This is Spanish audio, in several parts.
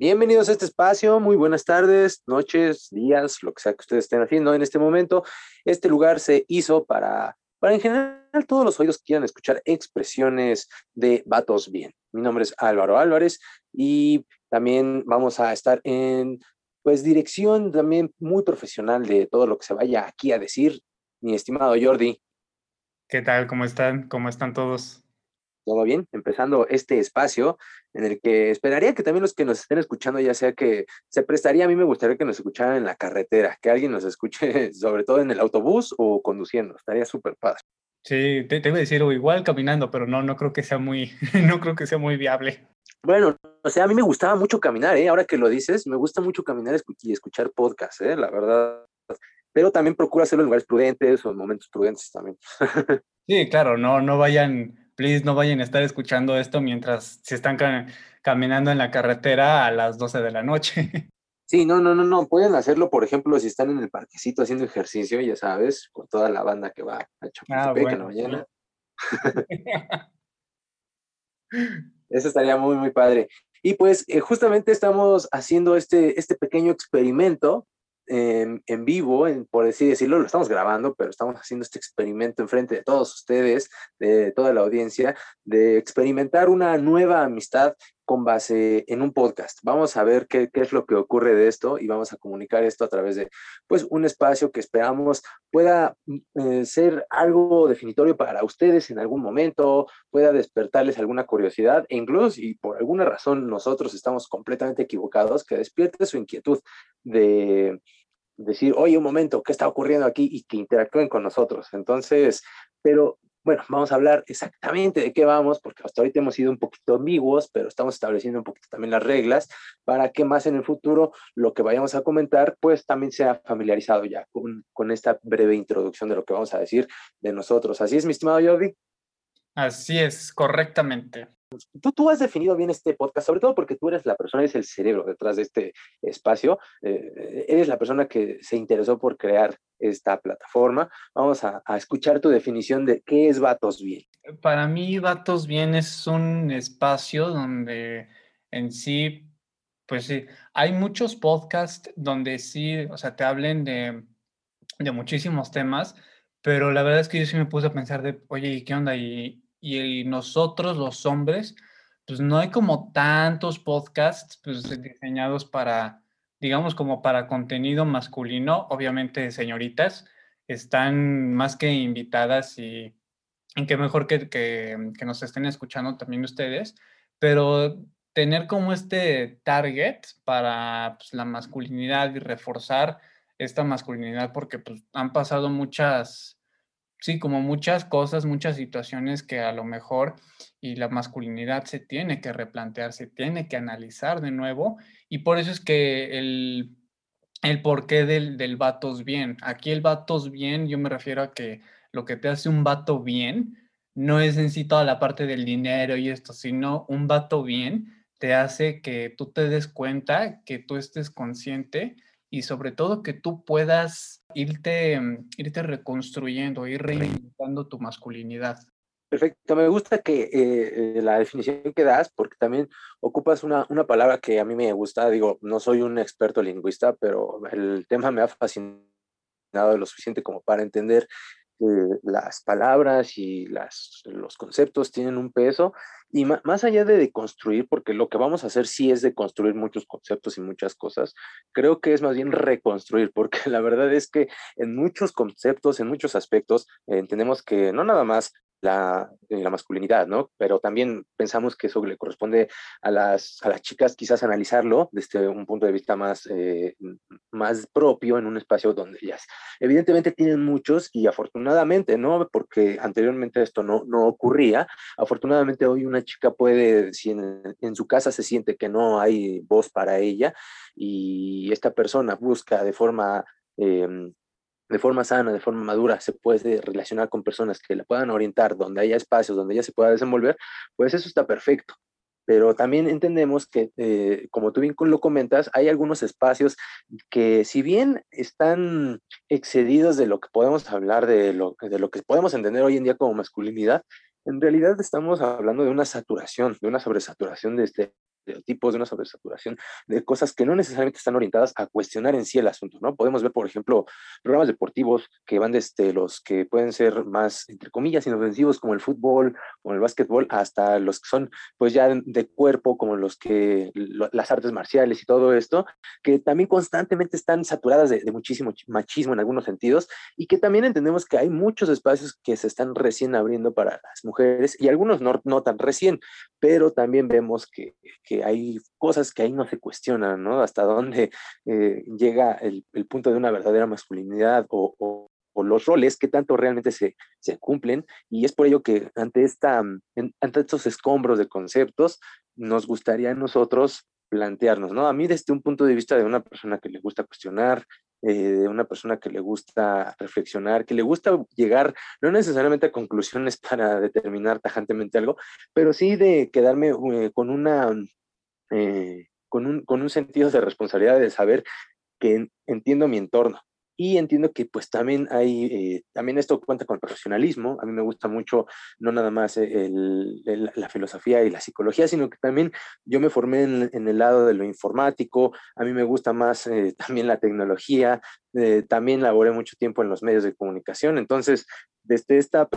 Bienvenidos a este espacio, muy buenas tardes, noches, días, lo que sea que ustedes estén haciendo en este momento. Este lugar se hizo para, para en general todos los oídos que quieran escuchar expresiones de vatos bien. Mi nombre es Álvaro Álvarez y también vamos a estar en pues dirección también muy profesional de todo lo que se vaya aquí a decir, mi estimado Jordi. ¿Qué tal? ¿Cómo están? ¿Cómo están todos? Todo bien, empezando este espacio en el que esperaría que también los que nos estén escuchando, ya sea que se prestaría, a mí me gustaría que nos escucharan en la carretera, que alguien nos escuche sobre todo en el autobús o conduciendo, estaría súper padre. Sí, te, te, iba a decir, o igual caminando, pero no, no creo que sea muy, no creo que sea muy viable. Bueno, o sea, a mí me gustaba mucho caminar, ¿eh? Ahora que lo dices, me gusta mucho caminar y escuchar podcast, ¿eh? La verdad. Pero también procura hacerlo en lugares prudentes o en momentos prudentes también. sí, claro, no, no vayan please no vayan a estar escuchando esto mientras se están caminando en la carretera a las 12 de la noche. Sí, no, no, no, no. Pueden hacerlo, por ejemplo, si están en el parquecito haciendo ejercicio, ya sabes, con toda la banda que va a ah, Chapultepec en la mañana. Eso estaría muy, muy padre. Y pues eh, justamente estamos haciendo este, este pequeño experimento en, vivo, por así decirlo, lo estamos grabando, pero estamos haciendo este experimento en frente de todos ustedes, de toda la audiencia, de experimentar una nueva amistad con base en un podcast. Vamos a ver qué, qué, es lo que ocurre de esto y vamos a comunicar esto a través de pues, un espacio que esperamos pueda eh, ser algo definitorio para ustedes en algún momento, pueda despertarles alguna curiosidad e incluso si por alguna razón nosotros estamos completamente equivocados, que despierte su inquietud de decir, oye, un momento, ¿qué está ocurriendo aquí? Y que interactúen con nosotros. Entonces, pero bueno, vamos a hablar exactamente de qué vamos, porque hasta ahorita hemos sido un poquito ambiguos, pero estamos estableciendo un poquito también las reglas para que más en el futuro lo que vayamos a comentar, pues también sea familiarizado ya con, esta breve introducción de lo que vamos a decir de nosotros. Así es, mi estimado Jordi. Así es, correctamente. Tú, tú has definido bien este podcast, sobre todo porque tú eres la persona, eres el cerebro detrás de este espacio, eh, eres la persona que se interesó por crear esta plataforma. Vamos a, escuchar tu definición de qué es Vatos Bien. Para mí, Vatos Bien es un espacio donde en sí, pues sí, hay muchos podcasts donde sí, o sea, te hablen de, de muchísimos temas, pero la verdad es que yo sí me puse a pensar de, oye, ¿qué onda? Y, y nosotros los hombres, pues no hay como tantos podcasts pues, diseñados para, digamos, como para contenido masculino. Obviamente, señoritas, están más que invitadas y, en qué mejor que, que, que nos estén escuchando también ustedes, pero tener como este target para pues, la masculinidad y reforzar esta masculinidad porque pues, han pasado muchas sí, como muchas cosas, muchas situaciones que a lo mejor y la masculinidad se tiene que replantear, se tiene que analizar de nuevo y por eso es que el, el porqué del, del vatos bien. Aquí el vatos bien, yo me refiero a que lo que te hace un vato bien no es en sí toda la parte del dinero y esto, sino un vato bien te hace que tú te des cuenta, que tú estés consciente y sobre todo que tú puedas irte, mm, irte reconstruyendo, ir reinventando tu masculinidad. Perfecto, me gusta que eh, eh, la definición que das, porque también ocupas una, una, palabra que a mí me gusta, digo, no soy un experto lingüista, pero el tema me ha fascinado lo suficiente como para entender las palabras y las, los conceptos tienen un peso y más allá de deconstruir, porque lo que vamos a hacer sí es deconstruir muchos conceptos y muchas cosas, creo que es más bien reconstruir, porque la verdad es que en muchos conceptos, en muchos aspectos, entendemos que no nada más la, eh, la, masculinidad, ¿no? Pero también pensamos que eso le corresponde a las, a las chicas quizás analizarlo desde un punto de vista más, eh, más propio en un espacio donde ellas evidentemente tienen muchos y afortunadamente, ¿no? Porque anteriormente esto no, no ocurría, afortunadamente hoy una chica puede, si en, su casa se siente que no hay voz para ella y esta persona busca de forma... Eh, de forma sana, de forma madura, se puede relacionar con personas que la puedan orientar, donde haya espacios, donde ella se pueda desenvolver, pues eso está perfecto. Pero también entendemos que, eh, como tú bien lo comentas, hay algunos espacios que si bien están excedidos de lo que podemos hablar, de lo, de lo que podemos entender hoy en día como masculinidad, en realidad estamos hablando de una saturación, de una sobresaturación de este estereotipos, de una sobresaturación de cosas que no necesariamente están orientadas a cuestionar en sí el asunto, ¿no? Podemos ver, por ejemplo, programas deportivos que van desde los que pueden ser más, entre comillas, inofensivos, como el fútbol, como el básquetbol, hasta los que son, pues ya de cuerpo, como los que, las artes marciales y todo esto, que también constantemente están saturadas de, de muchísimo machismo en algunos sentidos y que también entendemos que hay muchos espacios que se están recién abriendo para las mujeres y algunos no, no tan recién, pero también vemos que, que, hay cosas que ahí no se cuestionan, ¿no? Hasta dónde eh, llega el, punto de una verdadera masculinidad o, los roles que tanto realmente se, se, cumplen y es por ello que ante, esta, ante estos escombros de conceptos nos gustaría a nosotros plantearnos, ¿no? A mí desde un punto de vista de una persona que le gusta cuestionar, eh, de una persona que le gusta reflexionar, que le gusta llegar no necesariamente a conclusiones para determinar tajantemente algo, pero sí de quedarme eh, con una... Eh, con un, con un sentido de responsabilidad de saber que entiendo mi entorno, y entiendo que pues también hay, eh, también esto cuenta con profesionalismo. A mí me gusta mucho no nada más el, la filosofía y la psicología, sino que también yo me formé en, el lado de lo informático. A mí me gusta más eh, también la tecnología. También laboré mucho tiempo en los medios de comunicación. Entonces, desde esta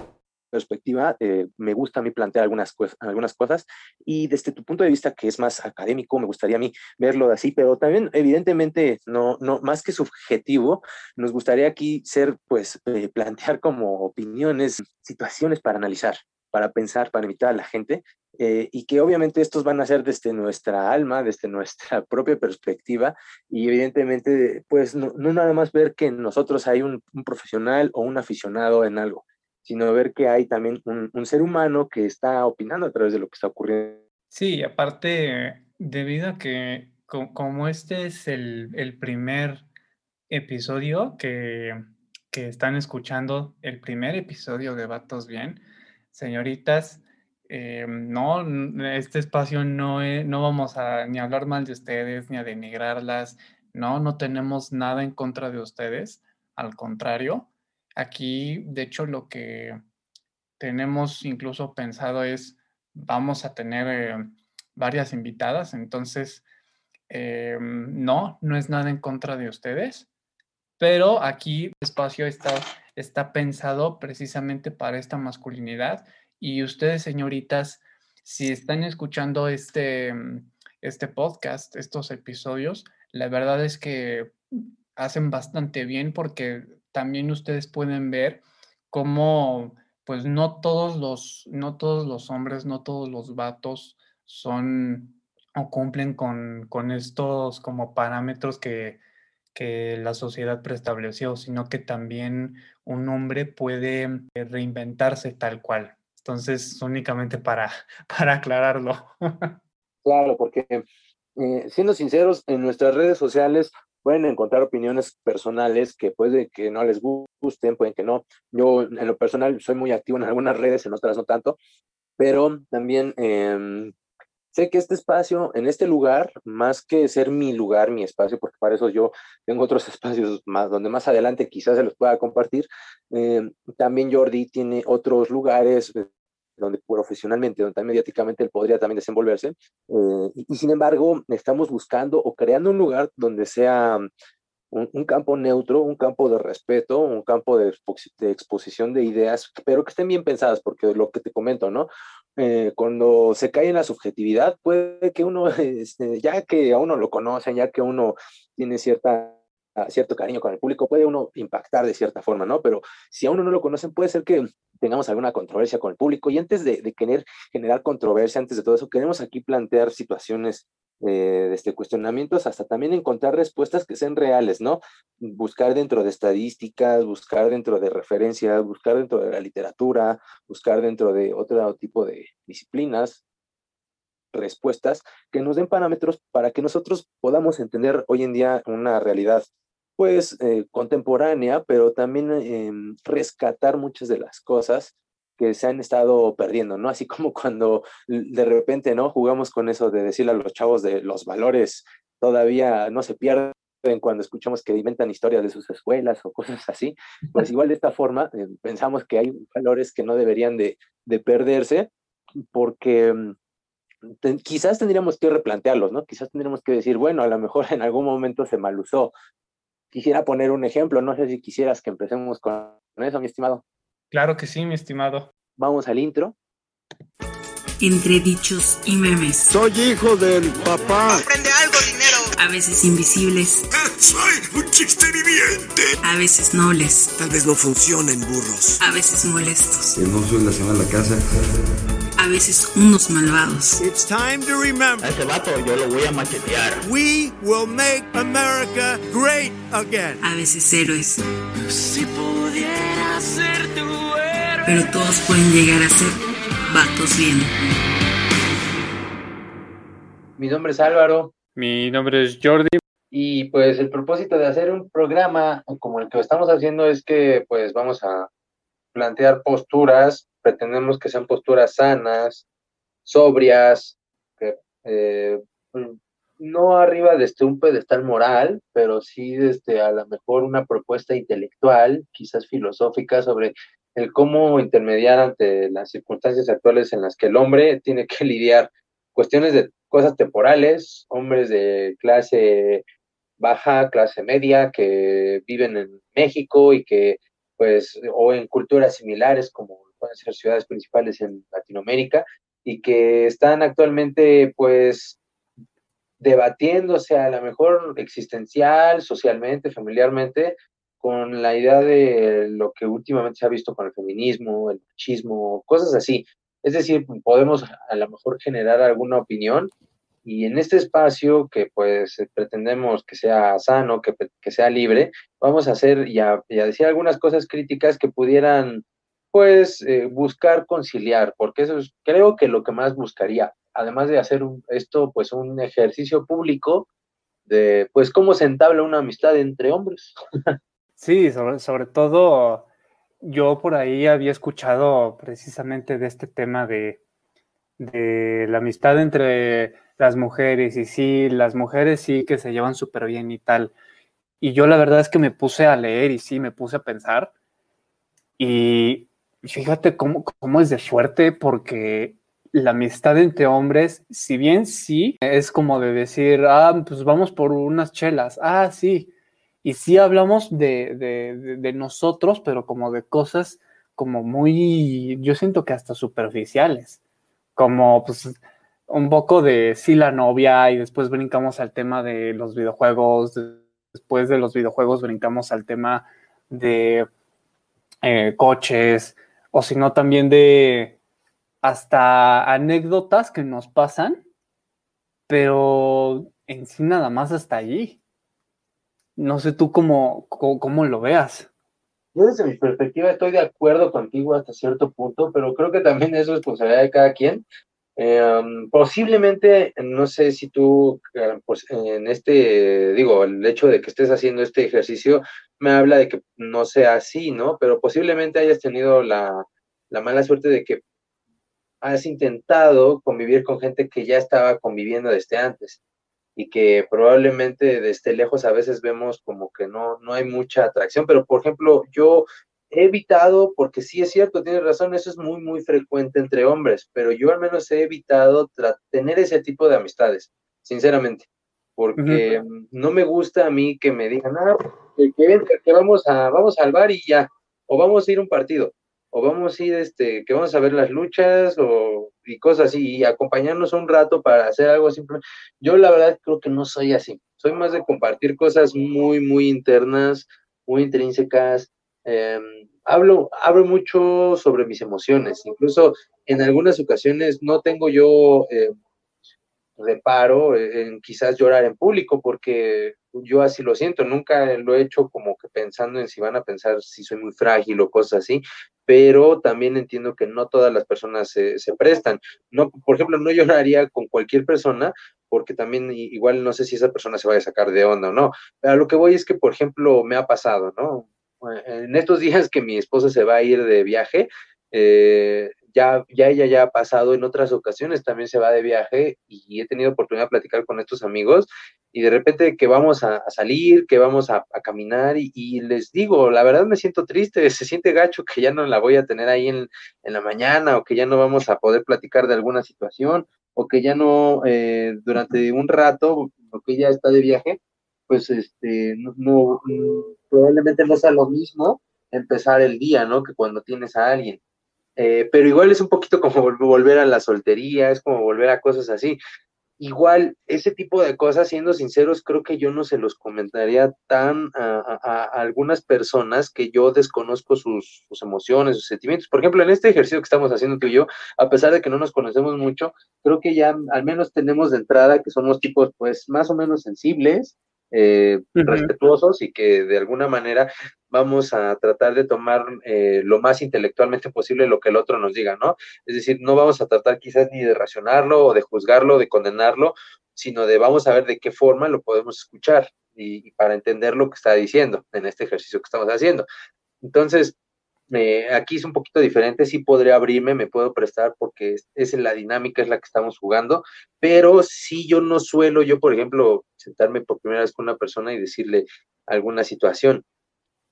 perspectiva, eh, me gusta a mí plantear algunas, algunas cosas y desde tu punto de vista que es más académico, me gustaría a mí verlo así, pero también evidentemente no, no más que subjetivo, nos gustaría aquí ser, pues, eh, plantear como opiniones, situaciones para analizar, para pensar, para invitar a la gente eh, y que obviamente estos van a ser desde nuestra alma, desde nuestra propia perspectiva y evidentemente pues no, no nada más ver que en nosotros hay un, un, profesional o un aficionado en algo, sino ver que hay también un, ser humano que está opinando a través de lo que está ocurriendo. Sí, aparte, debido a que como este es el, el primer episodio que, que, están escuchando, el primer episodio de Vatos Bien, señoritas, eh, no, este espacio no, no vamos a ni hablar mal de ustedes, ni a denigrarlas, no, no tenemos nada en contra de ustedes, al contrario, Aquí, de hecho, lo que tenemos incluso pensado es, vamos a tener eh, varias invitadas, entonces, eh, no, no es nada en contra de ustedes, pero aquí el espacio está, está pensado precisamente para esta masculinidad y ustedes, señoritas, si están escuchando este, este podcast, estos episodios, la verdad es que hacen bastante bien porque también ustedes pueden ver cómo, pues no todos los, no todos los hombres, no todos los vatos son o cumplen con, con estos como parámetros que, que la sociedad preestableció, sino que también un hombre puede reinventarse tal cual. Entonces, únicamente para, para aclararlo. Claro, porque eh, siendo sinceros, en nuestras redes sociales pueden encontrar opiniones personales que puede que no les gusten, pueden que no. Yo en lo personal soy muy activo en algunas redes, en otras no tanto, pero también eh, sé que este espacio, en este lugar, más que ser mi lugar, mi espacio, porque para eso yo tengo otros espacios más, donde más adelante quizás se los pueda compartir, eh, también Jordi tiene otros lugares donde profesionalmente, donde también mediáticamente él podría también desenvolverse. Eh, y, y, sin embargo, estamos buscando o creando un lugar donde sea un, un campo neutro, un campo de respeto, un campo de, de, exposición de ideas, pero que estén bien pensadas, porque lo que te comento, ¿no? Eh, cuando se cae en la subjetividad, puede que uno, este, ya que a uno lo conocen, ya que uno tiene cierta cierto cariño con el público, puede uno impactar de cierta forma, ¿no? Pero si a uno no lo conocen, puede ser que tengamos alguna controversia con el público. Y antes de, de querer generar controversia, antes de todo eso, queremos aquí plantear situaciones eh, desde cuestionamientos hasta también encontrar respuestas que sean reales, ¿no? Buscar dentro de estadísticas, buscar dentro de referencias, buscar dentro de la literatura, buscar dentro de otro tipo de disciplinas, respuestas que nos den parámetros para que nosotros podamos entender hoy en día una realidad pues eh, contemporánea, pero también eh, rescatar muchas de las cosas que se han estado perdiendo, ¿no? Así como cuando de repente, ¿no? Jugamos con eso de decirle a los chavos de los valores todavía no se pierden cuando escuchamos que inventan historias de sus escuelas o cosas así, pues igual de esta forma eh, pensamos que hay valores que no deberían de, de perderse porque quizás tendríamos que replantearlos, ¿no? Quizás tendríamos que decir, bueno, a lo mejor en algún momento se malusó. Quisiera poner un ejemplo, no sé si quisieras que empecemos con eso, mi estimado. Claro que sí, mi estimado. Vamos al intro. Entre dichos y memes. Soy hijo del papá. Aprende algo, dinero. A veces invisibles. Soy un chiste viviente. A veces nobles. Tal vez no funcionen burros. A veces molestos. Que no soy la señora de la casa. A veces unos malvados. It's time to remember. A ese vato yo lo voy a machetear. We will make America great again. A veces héroes. Si pudiera ser tu héroe. Pero todos pueden llegar a ser vatos bien. Mi nombre es Álvaro. Mi nombre es Jordi. Y pues el propósito de hacer un programa como el que estamos haciendo es que pues vamos a plantear posturas, pretendemos que sean posturas sanas, sobrias, que eh, no arriba desde un pedestal moral, pero sí desde a lo mejor una propuesta intelectual, quizás filosófica, sobre el cómo intermediar ante las circunstancias actuales en las que el hombre tiene que lidiar cuestiones de cosas temporales, hombres de clase baja, clase media, que viven en México y que, pues, o en culturas similares, como pueden ser ciudades principales en Latinoamérica, y que están actualmente, pues, debatiéndose a lo mejor existencial, socialmente, familiarmente, con la idea de lo que últimamente se ha visto con el feminismo, el machismo, cosas así. Es decir, podemos a lo mejor generar alguna opinión y en este espacio que pues pretendemos que sea sano, que, que sea libre, vamos a hacer y a, decir algunas cosas críticas que pudieran pues buscar conciliar, porque eso es creo que lo que más buscaría, además de hacer esto pues un ejercicio público de pues cómo se entabla una amistad entre hombres. Sí, sobre, sobre todo yo por ahí había escuchado precisamente de este tema de, de la amistad entre las mujeres y sí, las mujeres sí que se llevan súper bien y tal. Y yo la verdad es que me puse a leer y sí, me puse a pensar. Y fíjate cómo, cómo es de fuerte porque la amistad entre hombres, si bien sí, es como de decir, ah, pues vamos por unas chelas, ah, sí, y sí hablamos de, de, nosotros, pero como de cosas como muy, yo siento que hasta superficiales, como pues un poco de sí la novia y después brincamos al tema de los videojuegos, después de los videojuegos brincamos al tema de eh, coches, o si no también de hasta anécdotas que nos pasan, pero en sí nada más hasta allí. No sé tú cómo, cómo, lo veas. Yo desde mi perspectiva estoy de acuerdo contigo hasta cierto punto, pero creo que también es responsabilidad de cada quien. Em, posiblemente, no sé si tú, eh, pues en este, digo, el hecho de que estés haciendo este ejercicio me habla de que no sea así, ¿no? Pero posiblemente hayas tenido la, la mala suerte de que has intentado convivir con gente que ya estaba conviviendo desde antes y que probablemente desde lejos a veces vemos como que no, no hay mucha atracción, pero por ejemplo, yo he evitado, porque sí es cierto, tienes razón, eso es muy, muy frecuente entre hombres, pero yo al menos he evitado tener ese tipo de amistades, sinceramente, porque no me gusta a mí que me digan, ah, que, que, vamos, a, vamos al bar y ya, o vamos a ir a un partido o vamos a ir, este, que vamos a ver las luchas o, y cosas así, y acompañarnos un rato para hacer algo simple. Yo la verdad creo que no soy así, soy más de compartir cosas muy, muy internas, muy intrínsecas. Em, hablo, hablo mucho sobre mis emociones, incluso en algunas ocasiones no tengo yo eh, reparo en quizás llorar en público porque yo así lo siento, nunca lo he hecho como que pensando en si van a pensar si soy muy frágil o cosas así, pero también entiendo que no todas las personas se, prestan. No, por ejemplo, no lloraría con cualquier persona, porque también igual no sé si esa persona se vaya a sacar de onda o no. Pero lo que voy es que, por ejemplo, me ha pasado, ¿no? En estos días que mi esposa se va a ir de viaje, eh, ya, ya ella ya ha pasado en otras ocasiones, también se va de viaje y he tenido oportunidad de platicar con estos amigos y de repente que vamos a, salir, que vamos a, caminar y, les digo, la verdad me siento triste, se siente gacho que ya no la voy a tener ahí en, en, la mañana o que ya no vamos a poder platicar de alguna situación o que ya no, eh, durante un rato, o que ya está de viaje, pues este, no, no, probablemente no sea lo mismo empezar el día, ¿no? Que cuando tienes a alguien. Eh, pero igual es un poquito como vol- volver a la soltería, es como volver a cosas así. Igual, ese tipo de cosas, siendo sinceros, creo que yo no se los comentaría tan a, a- a algunas personas que yo desconozco sus, sus emociones, sus sentimientos. Por ejemplo, en este ejercicio que estamos haciendo tú y yo, a pesar de que no nos conocemos mucho, creo que ya al menos tenemos de entrada que somos tipos pues más o menos sensibles, eh, respetuosos y que de alguna manera vamos a tratar de tomar eh, lo más intelectualmente posible lo que el otro nos diga, ¿no? Es decir, no vamos a tratar quizás ni de racionarlo o de juzgarlo, de condenarlo, sino de vamos a ver de qué forma lo podemos escuchar y, y para entender lo que está diciendo en este ejercicio que estamos haciendo. Entonces, aquí es un poquito diferente, sí podría abrirme, me puedo prestar porque es, es la dinámica, es la que estamos jugando, pero sí yo no suelo, yo por ejemplo, sentarme por primera vez con una persona y decirle alguna situación.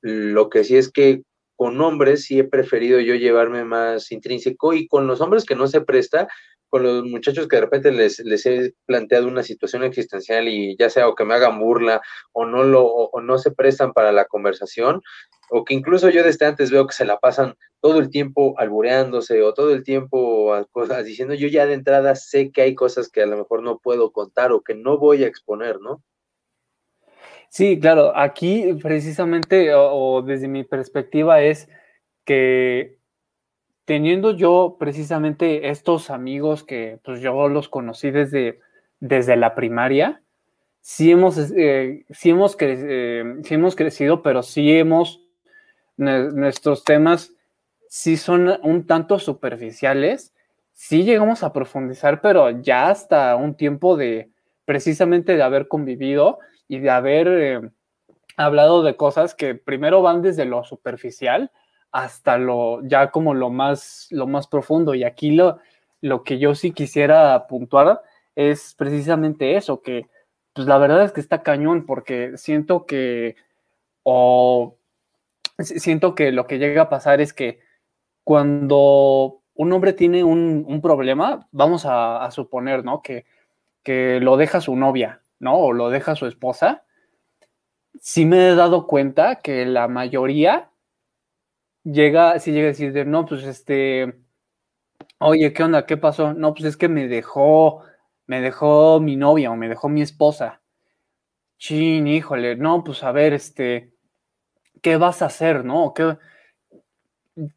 Lo que sí es que con hombres sí he preferido yo llevarme más intrínseco y con los hombres que no se presta, con los muchachos que de repente les, he planteado una situación existencial y ya sea o que me hagan burla o no lo o no se prestan para la conversación o que incluso yo desde antes veo que se la pasan todo el tiempo albureándose o todo el tiempo diciendo yo ya de entrada sé que hay cosas que a lo mejor no puedo contar o que no voy a exponer, ¿no? Sí, claro, aquí precisamente, o, desde mi perspectiva, es que teniendo yo precisamente estos amigos que pues yo los conocí desde, desde la primaria, sí hemos, eh, sí hemos, eh, sí hemos crecido, pero sí hemos, nuestros temas sí son un tanto superficiales, sí llegamos a profundizar, pero ya hasta un tiempo de precisamente de haber convivido y de haber eh, hablado de cosas que primero van desde lo superficial hasta lo ya como lo más, lo más profundo. Y aquí lo, lo que yo sí quisiera puntuar es precisamente eso, que pues la verdad es que está cañón porque siento que o siento que lo que llega a pasar es que cuando un hombre tiene un, problema, vamos a, a suponer, ¿no? Que, que lo deja su novia, ¿no? O lo deja su esposa. Sí me he dado cuenta que la mayoría llega, sí llega a decir, de, no, pues este, oye, ¿qué onda? ¿Qué pasó? No, pues es que me dejó, me dejó mi novia o me dejó mi esposa. Chin, híjole, no, pues a ver, este, ¿qué vas a hacer, no? ¿Qué,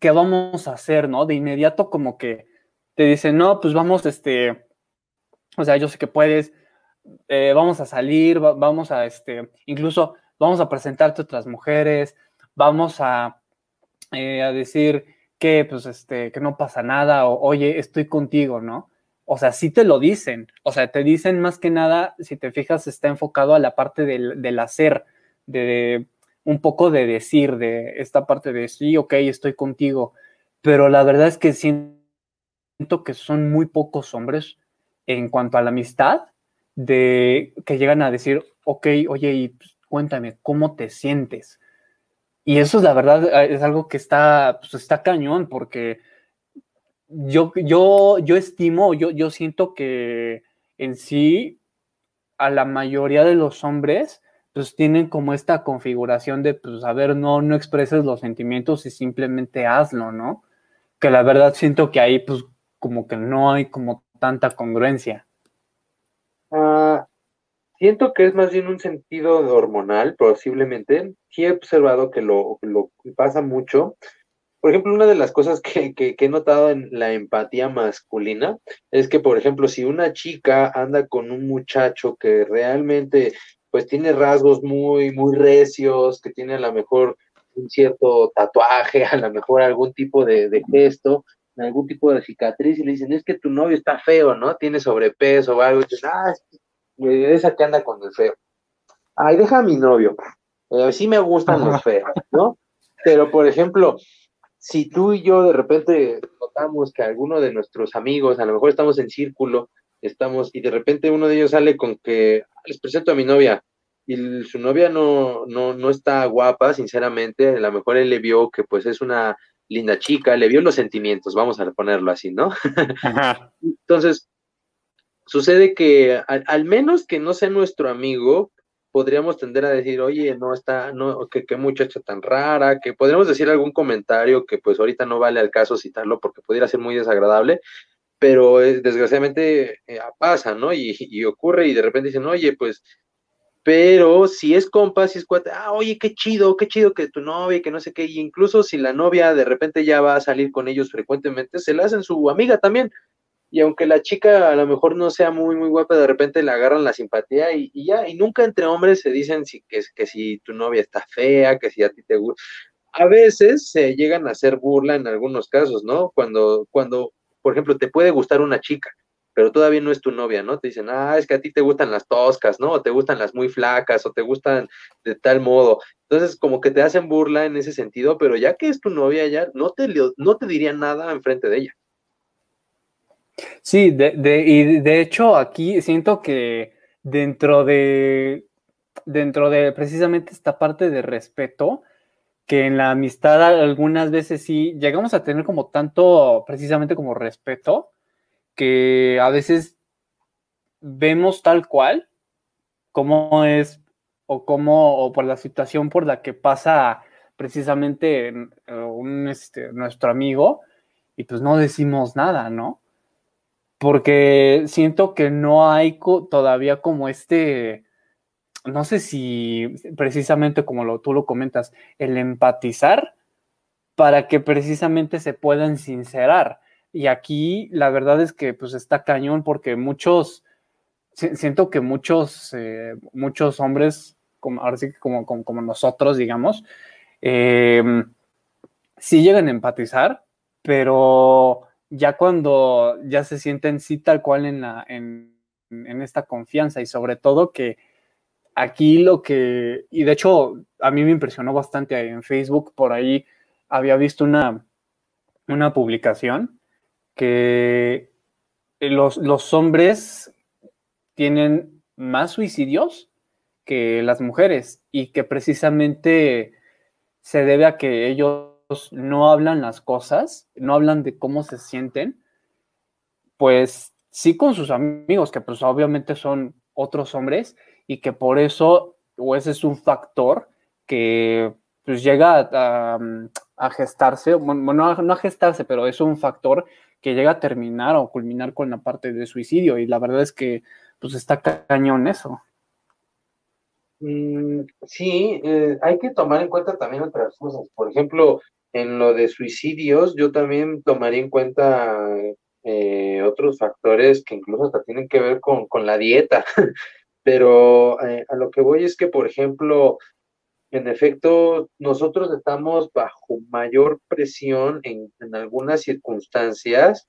qué vamos a hacer, no? De inmediato como que te dicen, no, pues vamos, este, o sea, yo sé que puedes, eh, vamos a salir, va- vamos a, este, incluso vamos a presentarte a otras mujeres, vamos a, eh, a decir que, pues, este, que no pasa nada, o oye, estoy contigo, ¿no? O sea, sí te lo dicen, o sea, te dicen más que nada, si te fijas, está enfocado a la parte del, del hacer, de un poco de decir, de esta parte de sí, ok, estoy contigo, pero la verdad es que siento que son muy pocos hombres en cuanto a la amistad, de que llegan a decir, ok, oye, y pues, cuéntame, ¿cómo te sientes? Y eso es la verdad, es algo que está, pues, está cañón, porque yo, yo, yo estimo, yo, yo siento que en sí, a la mayoría de los hombres, pues tienen como esta configuración de, pues, a ver, no, no expreses los sentimientos y simplemente hazlo, ¿no? Que la verdad siento que ahí, pues, como que no hay como tanta congruencia. Ah, siento que es más bien un sentido hormonal, posiblemente. Sí he observado que lo, pasa mucho. Por ejemplo, una de las cosas que, que he notado en la empatía masculina es que, por ejemplo, si una chica anda con un muchacho que realmente pues tiene rasgos muy, muy recios, que tiene a lo mejor un cierto tatuaje, a lo mejor algún tipo de, de gesto, algún tipo de cicatriz, y le dicen, es que tu novio está feo, ¿no? Tiene sobrepeso o algo, y dicen, ah, esa que anda con el feo. Ay, deja a mi novio. Eh, sí me gustan los feos, ¿no? Pero, por ejemplo, si tú y yo de repente notamos que alguno de nuestros amigos, a lo mejor estamos en círculo, estamos, y de repente uno de ellos sale con que "Ah, les presento a mi novia, y su novia no, no, no está guapa, sinceramente, a lo mejor él le vio que pues es una linda chica, le vio los sentimientos, vamos a ponerlo así, ¿no? Ajá. Entonces, sucede que al, al menos que no sea nuestro amigo, podríamos tender a decir, oye, no está, no, que qué muchacha tan rara, que podríamos decir algún comentario que pues ahorita no vale al caso citarlo porque pudiera ser muy desagradable, pero eh, desgraciadamente eh, pasa, ¿no? Y, ocurre y de repente dicen, oye, pues pero si es compa, si es cuate, ah, oye, qué chido, qué chido que tu novia, que no sé qué, y incluso si la novia de repente ya va a salir con ellos frecuentemente, se la hacen su amiga también. Y aunque la chica a lo mejor no sea muy, muy guapa, de repente le agarran la simpatía y, y ya, y nunca entre hombres se dicen si, que, que si tu novia está fea, que si a ti te gusta. A veces se llegan a hacer burla en algunos casos, ¿no? Cuando, cuando, por ejemplo, te puede gustar una chica pero todavía no es tu novia, ¿no? Te dicen, ah, es que a ti te gustan las toscas, ¿no? O te gustan las muy flacas, o te gustan de tal modo. Entonces, como que te hacen burla en ese sentido, pero ya que es tu novia, ya no te, no te diría nada enfrente de ella. Sí, de, de, y de hecho aquí siento que dentro de, dentro de precisamente esta parte de respeto, que en la amistad algunas veces sí llegamos a tener como tanto, precisamente como respeto, que a veces vemos tal cual como es o como o por la situación por la que pasa precisamente eh, este, nuestro amigo y pues no decimos nada, ¿no? Porque siento que no hay todavía como este, no sé si precisamente como lo, tú lo comentas, el empatizar para que precisamente se puedan sincerar. Y aquí la verdad es que pues está cañón porque muchos, siento que muchos, eh, muchos hombres, como, ahora sí que como, como, nosotros, digamos, eh, sí llegan a empatizar, pero ya cuando ya se sienten sí tal cual en, la, en, en esta confianza y sobre todo que aquí lo que, y de hecho a mí me impresionó bastante en Facebook, por ahí había visto una, una publicación que los, los hombres tienen más suicidios que las mujeres y que precisamente se debe a que ellos no hablan las cosas, no hablan de cómo se sienten, pues sí con sus amigos, que pues obviamente son otros hombres y que por eso, o ese es un factor que pues llega a, a, gestarse, bueno, no a gestarse, pero es un factor que llega a terminar o culminar con la parte de suicidio y la verdad es que pues está cañón eso. Mm, sí, eh, hay que tomar en cuenta también otras cosas. Por ejemplo, en lo de suicidios, yo también tomaría en cuenta eh, otros factores que incluso hasta tienen que ver con, con la dieta. Pero eh, a lo que voy es que, por ejemplo, en efecto, nosotros estamos bajo mayor presión en, algunas circunstancias,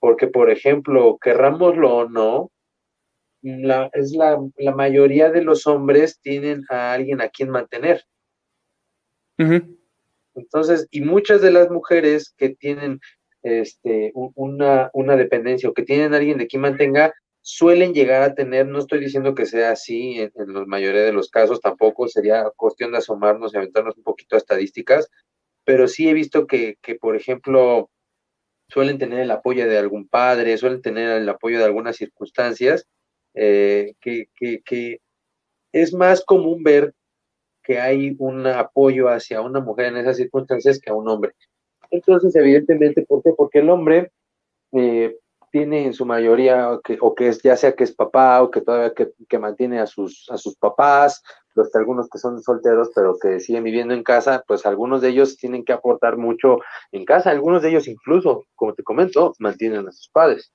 porque, por ejemplo, querrámoslo o no, la, es la, la, mayoría de los hombres tienen a alguien a quien mantener. Entonces, y muchas de las mujeres que tienen este, una, una dependencia o que tienen a alguien de quien mantenga, suelen llegar a tener, no estoy diciendo que sea así en, la mayoría de los casos, tampoco sería cuestión de asomarnos y aventarnos un poquito a estadísticas, pero sí he visto que, que, por ejemplo, suelen tener el apoyo de algún padre, suelen tener el apoyo de algunas circunstancias, eh, que, que, que es más común ver que hay un apoyo hacia una mujer en esas circunstancias que a un hombre. Entonces, evidentemente, ¿por qué? Porque el hombre eh, tiene en su mayoría, o que, o que es, ya sea que es papá, o que todavía que, que mantiene a sus, a sus papás, los algunos que son solteros, pero que siguen viviendo en casa, pues algunos de ellos tienen que aportar mucho en casa, algunos de ellos incluso, como te comento, mantienen a sus padres.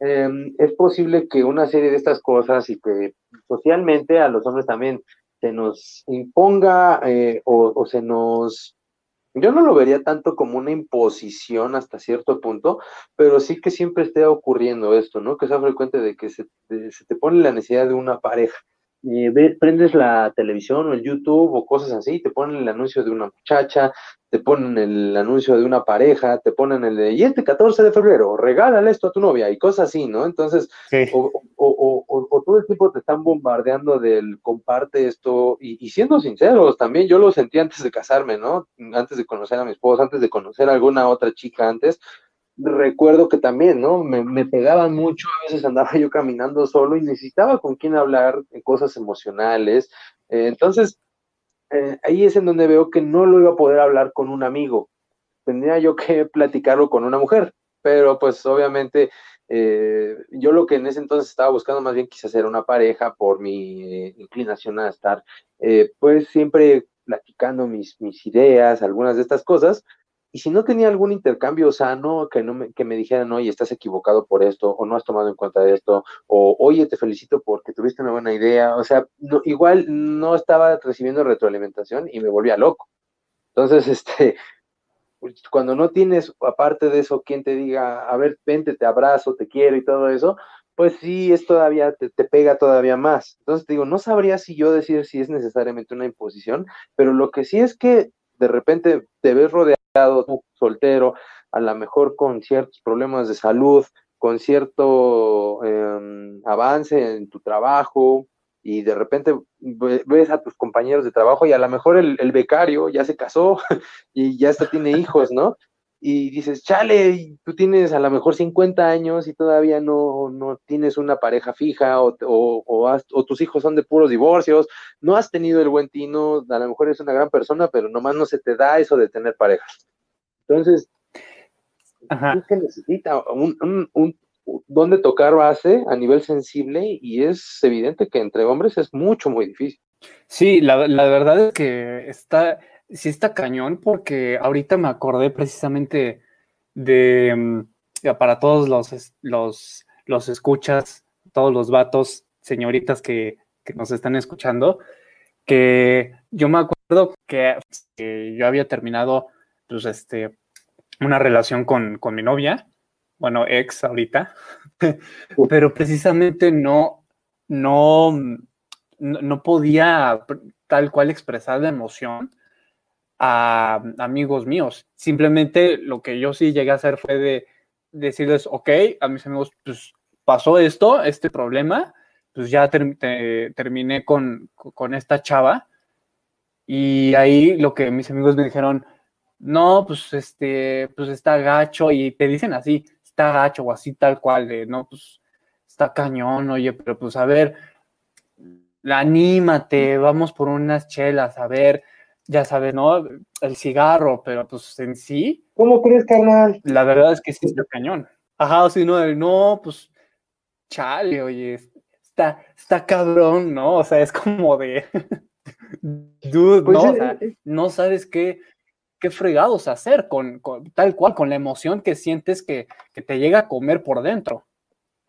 Eh, es posible que una serie de estas cosas y que socialmente a los hombres también se nos imponga eh, o se nos yo no lo vería tanto como una imposición hasta cierto punto, pero sí que siempre esté ocurriendo esto, ¿no? Que sea frecuente de que se, se te pone la necesidad de una pareja ve, prendes la televisión o el YouTube o cosas así, te ponen el anuncio de una muchacha, te ponen el anuncio de una pareja, te ponen el de, y este 14 de febrero, regálale esto a tu novia y cosas así, ¿no? Entonces, o, o, o, o, todo el tiempo te están bombardeando del comparte esto y, y, siendo sinceros, también yo lo sentí antes de casarme, ¿no? Antes de conocer a mi esposa, antes de conocer a alguna otra chica antes, recuerdo que también, ¿no? Me, me pegaban mucho, a veces andaba yo caminando solo y necesitaba con quién hablar de cosas emocionales. Eh, entonces, eh, ahí es en donde veo que no lo iba a poder hablar con un amigo. Tendría yo que platicarlo con una mujer, pero pues obviamente eh, yo lo que en ese entonces estaba buscando más bien quizás era una pareja por mi inclinación a estar pues siempre platicando mis, mis ideas, algunas de estas cosas, y si no tenía algún intercambio sano, que, no me, que me dijeran, oye, estás equivocado por esto, o no has tomado en cuenta esto, o oye, te felicito porque tuviste una buena idea, o sea, igual no estaba recibiendo retroalimentación y me volvía loco. Entonces, este, pues, cuando no tienes, aparte de eso, quien te diga, a ver, vente, te abrazo, te quiero y todo eso, pues sí, es todavía, te, te pega todavía más. Entonces, te digo, no sabría si yo decir si es necesariamente una imposición, pero lo que sí es que de repente te ves rodeado, soltero, a lo mejor con ciertos problemas de salud, con cierto eh, avance en tu trabajo, y de repente ves a tus compañeros de trabajo y a lo mejor el, el becario ya se casó y ya hasta tiene hijos, ¿no? Y dices, chale, tú tienes a lo mejor 50 años y todavía no, no tienes una pareja fija o, o, o, has, o, tus hijos son de puros divorcios, no has tenido el buen tino, a lo mejor eres una gran persona, pero nomás no se te da eso de tener parejas. Entonces, Ajá. es que necesita un, un, un, dónde tocar base a nivel sensible y es evidente que entre hombres es mucho, muy difícil. Sí, la, la verdad es que está, sí está cañón porque ahorita me acordé precisamente de, mm, para todos los, los, los escuchas, todos los vatos, señoritas que, que nos están escuchando, que yo me acuerdo que, yo había terminado pues este, una relación con, con mi novia, bueno, ex ahorita, pero precisamente no, no, no podía tal cual expresar la emoción amigos míos. Simplemente lo que yo sí llegué a hacer fue de decirles, ok, a mis amigos, pues pasó esto, este problema, pues ya ter te terminé con, con esta chava. Y ahí lo que mis amigos me dijeron, no, pues este, pues está gacho, y te dicen así, está gacho o así tal cual, de no, pues está cañón, oye, pero pues a ver, anímate, vamos por unas chelas, a ver, ya sabes, ¿no? El cigarro, pero pues en sí. ¿Cómo crees, carnal? La verdad es que sí está cañón. Ajá, o si no, no, pues chale, oye, está, está cabrón, ¿no? O sea, es como de. Dude, pues ¿no? Es, o sea, no sabes qué, qué fregados hacer con, con, tal cual, con la emoción que sientes que, que, te llega a comer por dentro.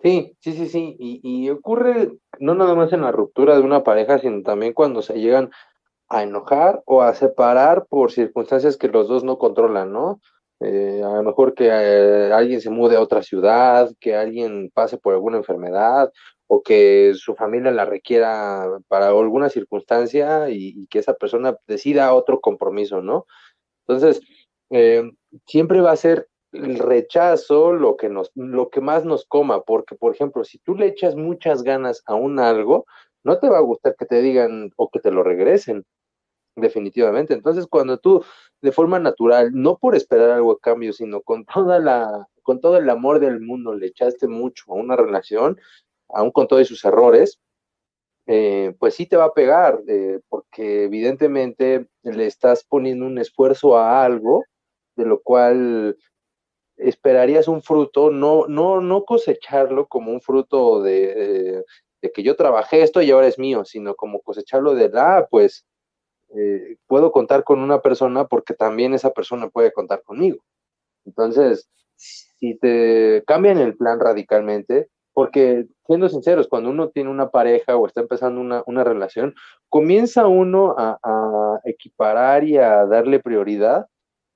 Sí, sí, sí, sí. Y, y ocurre no nada más en la ruptura de una pareja, sino también cuando se llegan a enojar o a separar por circunstancias que los dos no controlan, ¿no? Eh, a lo mejor que eh, alguien se mude a otra ciudad, que alguien pase por alguna enfermedad o que su familia la requiera para alguna circunstancia y, que esa persona decida otro compromiso, ¿no? Entonces, eh, siempre va a ser el rechazo lo que, nos, lo que más nos coma, porque, por ejemplo, si tú le echas muchas ganas a un algo, no te va a gustar que te digan o que te lo regresen, definitivamente. Entonces, cuando tú de forma natural, no por esperar algo a cambio, sino con toda la, con todo el amor del mundo, le echaste mucho a una relación, aún con todos sus errores, eh, pues sí te va a pegar, eh, porque evidentemente le estás poniendo un esfuerzo a algo de lo cual esperarías un fruto, no, no, no cosecharlo como un fruto de, eh, de que yo trabajé esto y ahora es mío, sino como cosecharlo de, ah, pues eh, puedo contar con una persona porque también esa persona puede contar conmigo. Entonces, si te cambian el plan radicalmente, porque siendo sinceros, cuando uno tiene una pareja o está empezando una, una relación, comienza uno a, equiparar y a darle prioridad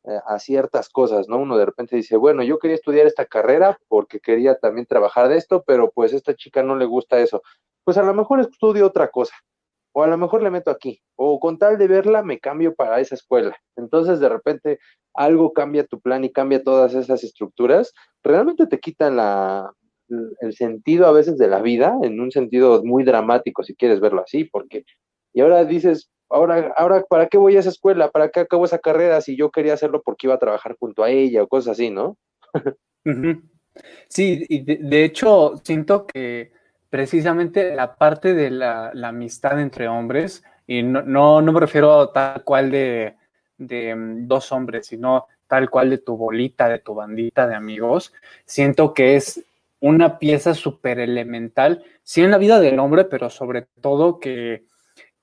eh, a ciertas cosas, ¿no? Uno de repente dice, bueno, yo quería estudiar esta carrera porque quería también trabajar de esto, pero pues esta chica no le gusta eso. Pues a lo mejor estudio otra cosa, o a lo mejor le meto aquí, o con tal de verla me cambio para esa escuela. Entonces de repente algo cambia tu plan y cambia todas esas estructuras, realmente te quitan la, el sentido a veces de la vida, en un sentido muy dramático, si quieres verlo así, porque, y ahora dices, ahora, ahora, ¿para qué voy a esa escuela? ¿Para qué acabo esa carrera si yo quería hacerlo porque iba a trabajar junto a ella o cosas así, ¿no? Sí, y de hecho siento que precisamente la parte de la, amistad entre hombres, y no, no, no me refiero tal cual de, de mm, dos hombres, sino tal cual de tu bolita, de tu bandita de amigos, siento que es una pieza súper elemental, sí en la vida del hombre, pero sobre todo que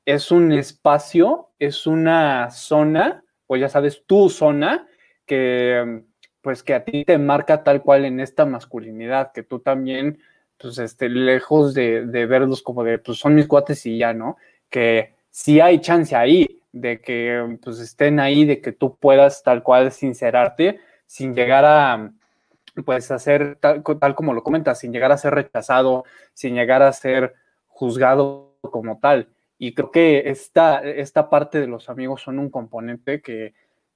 es un espacio, es una zona, o ya sabes, tu zona, que pues que a ti te marca tal cual en esta masculinidad, que tú también, pues este, lejos de, verlos como de, pues son mis cuates y ya, ¿no? Que sí hay chance ahí de que pues estén ahí, de que tú puedas tal cual sincerarte sin llegar a, pues hacer tal, tal como lo comentas, sin llegar a ser rechazado, sin llegar a ser juzgado como tal. Y creo que esta, esta parte de los amigos son un componente que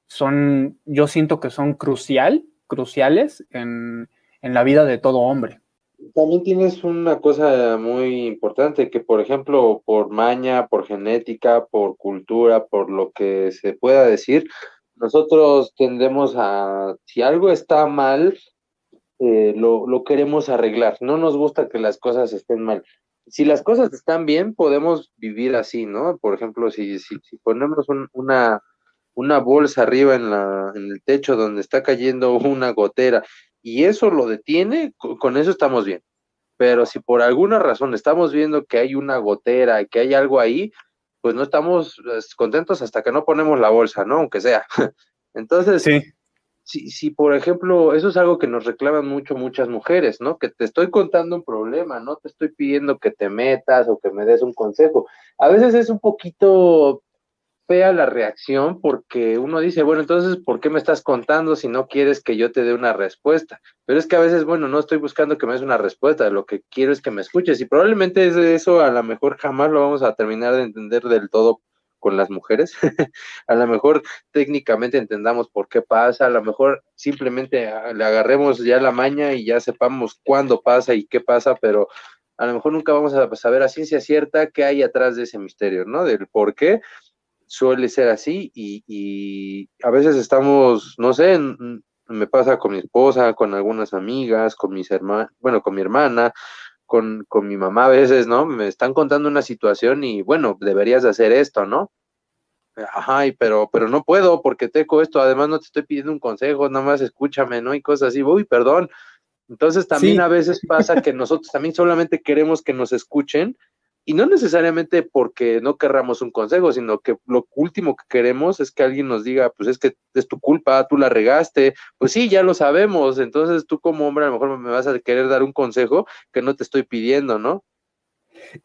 son, yo siento que son crucial, cruciales en, en la vida de todo hombre. También tienes una cosa muy importante, que por ejemplo, por maña, por genética, por cultura, por lo que se pueda decir, nosotros tendemos a, si algo está mal, eh, lo, lo queremos arreglar. No nos gusta que las cosas estén mal. Si las cosas están bien, podemos vivir así, ¿no? Por ejemplo, si, si, si ponemos un- una, una bolsa arriba en, la, en el techo donde está cayendo una gotera y eso lo detiene, co- con eso estamos bien. Pero si por alguna razón estamos viendo que hay una gotera, que hay algo ahí, pues no estamos eh, contentos hasta que no ponemos la bolsa, ¿no? Aunque sea. Entonces, Sí, si, si por ejemplo, eso es algo que nos reclaman mucho muchas mujeres, ¿no? Que te estoy contando un problema, no te estoy pidiendo que te metas o que me des un consejo. A veces es un poquito fea la reacción porque uno dice, bueno, entonces, ¿por qué me estás contando si no quieres que yo te dé una respuesta? Pero es que a veces, bueno, no estoy buscando que me des una respuesta, lo que quiero es que me escuches y probablemente es eso a lo mejor jamás lo vamos a terminar de entender del todo con las mujeres. a lo mejor técnicamente entendamos por qué pasa, a lo mejor simplemente ah, le agarremos ya la maña y ya sepamos cuándo pasa y qué pasa, pero a lo mejor nunca vamos a saber a ciencia cierta qué hay atrás de ese misterio, ¿no? Del por qué suele ser así y, y a veces estamos, no sé, me pasa con mi esposa, con algunas amigas, con mis hermanas, bueno, con mi hermana, con, con mi mamá a veces, ¿no? Me están contando una situación y bueno, deberías de hacer esto, ¿no? Ajá, y pero, pero no puedo porque tengo esto, además no te estoy pidiendo un consejo, nada más escúchame, ¿no? Y cosas así, uy, perdón. Entonces también Sí. a veces pasa que nosotros también solamente queremos que nos escuchen y no necesariamente porque no querramos un consejo, sino que lo último que queremos es que alguien nos diga, pues es que es tu culpa, tú la regaste, pues sí, ya lo sabemos, entonces tú como hombre a lo mejor me vas a querer dar un consejo que no te estoy pidiendo, ¿no?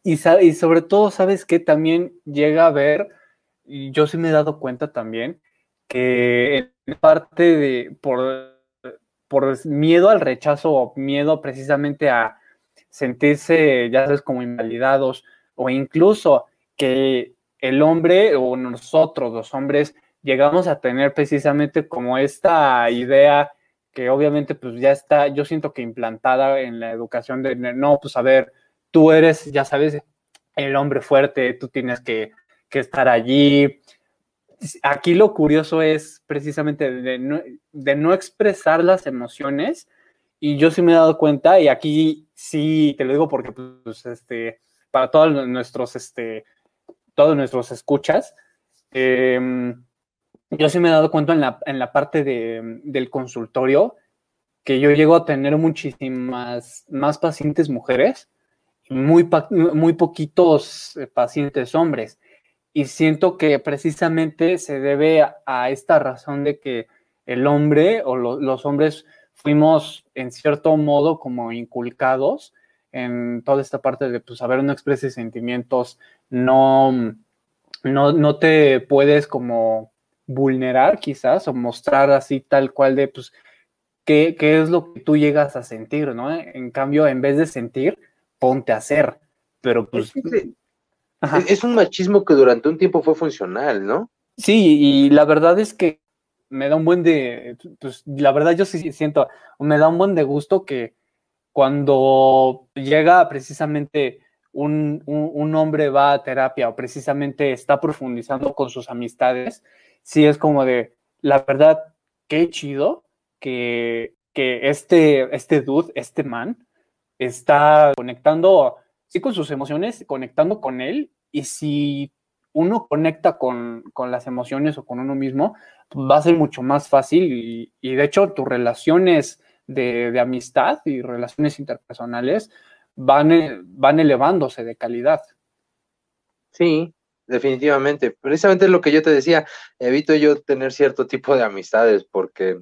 Y, sobre todo, ¿sabes qué? También llega a ver, y yo sí me he dado cuenta también, que en parte de, por, por miedo al rechazo o miedo precisamente a sentirse, ya sabes, como invalidados, o incluso que el hombre o nosotros, los hombres, llegamos a tener precisamente como esta idea que obviamente pues ya está, yo siento que implantada en la educación de, no, pues a ver, tú eres, ya sabes, el hombre fuerte, tú tienes que, que estar allí. Aquí lo curioso es precisamente de no, de no expresar las emociones y yo sí me he dado cuenta y aquí sí te lo digo porque pues este para todos nuestros este todos nuestros escuchas eh, yo sí me he dado cuenta en la, en la parte de, del consultorio que yo llego a tener muchísimas más pacientes mujeres muy, muy poquitos eh, pacientes hombres. Y siento que precisamente se debe a, esta razón de que el hombre o lo, los hombres fuimos en cierto modo como inculcados en toda esta parte de, pues, a ver, no expreses sentimientos, no, no, no te puedes como vulnerar quizás o mostrar así tal cual de, pues, qué, qué es lo que tú llegas a sentir, ¿no? En cambio, en vez de sentir, ponte a hacer. Pero pues. Es, es, un machismo que durante un tiempo fue funcional, ¿no? Sí, y la verdad es que me da un buen de. Pues la verdad, yo sí siento, me da un buen de gusto que cuando llega precisamente un, un, hombre va a terapia o precisamente está profundizando con sus amistades, sí es como de, la verdad, qué chido que que este, este dude, este man, está conectando, sí, con sus emociones, conectando con él, y si uno conecta con, con las emociones o con uno mismo, va a ser mucho más fácil y, y de hecho tus relaciones de, amistad y relaciones interpersonales van, eh, van elevándose de calidad. Sí, definitivamente. Precisamente es lo que yo te decía, evito yo tener cierto tipo de amistades porque